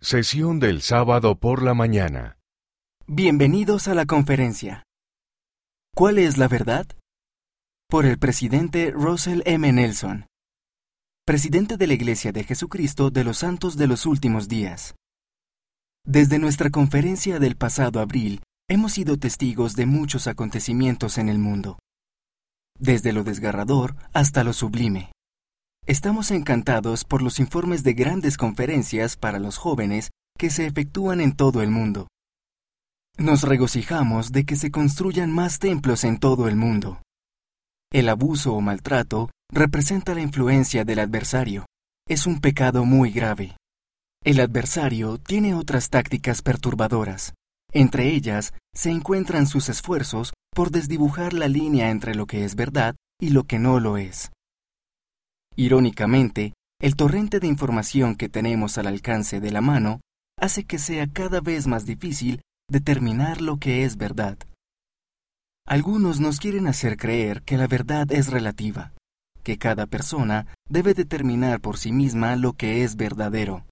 Sesión del sábado por la mañana. Bienvenidos a la conferencia. ¿Cuál es la verdad? Por el presidente Russell M. Nelson, presidente de la Iglesia de Jesucristo de los Santos de los Últimos Días. Desde nuestra conferencia del pasado abril, hemos sido testigos de muchos acontecimientos en el mundo, desde lo desgarrador hasta lo sublime. Estamos encantados por los informes de grandes conferencias para los jóvenes que se efectúan en todo el mundo. Nos regocijamos de que se construyan más templos en todo el mundo. El abuso o maltrato representa la influencia del adversario. Es un pecado muy grave. El adversario tiene otras tácticas perturbadoras. Entre ellas se encuentran sus esfuerzos por desdibujar la línea entre lo que es verdad y lo que no lo es. Irónicamente, el torrente de información que tenemos al alcance de la mano hace que sea cada vez más difícil determinar lo que es verdad. Algunos nos quieren hacer creer que la verdad es relativa, que cada persona debe determinar por sí misma lo que es verdadero.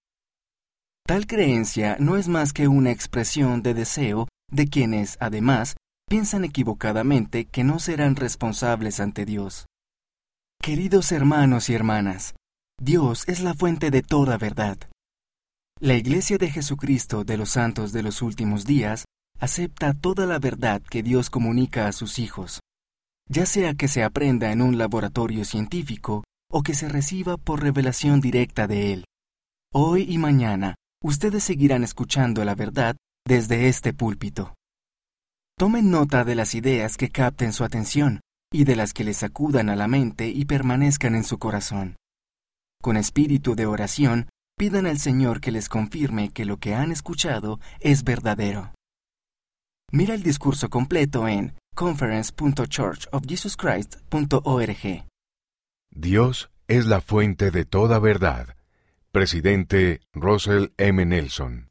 Tal creencia no es más que una expresión de deseo de quienes, además, piensan equivocadamente que no serán responsables ante Dios. Queridos hermanos y hermanas, Dios es la fuente de toda verdad. La Iglesia de Jesucristo de los Santos de los Últimos Días acepta toda la verdad que Dios comunica a sus hijos, ya sea que se aprenda en un laboratorio científico o que se reciba por revelación directa de Él. Hoy y mañana, ustedes seguirán escuchando la verdad desde este púlpito. Tomen nota de las ideas que capten su atención y de las que les acudan a la mente y permanezcan en su corazón. Con espíritu de oración, pidan al Señor que les confirme que lo que han escuchado es verdadero. Mira el discurso completo en conference.churchofjesuschrist.org. Dios es la fuente de toda verdad. Presidente Russell M. Nelson.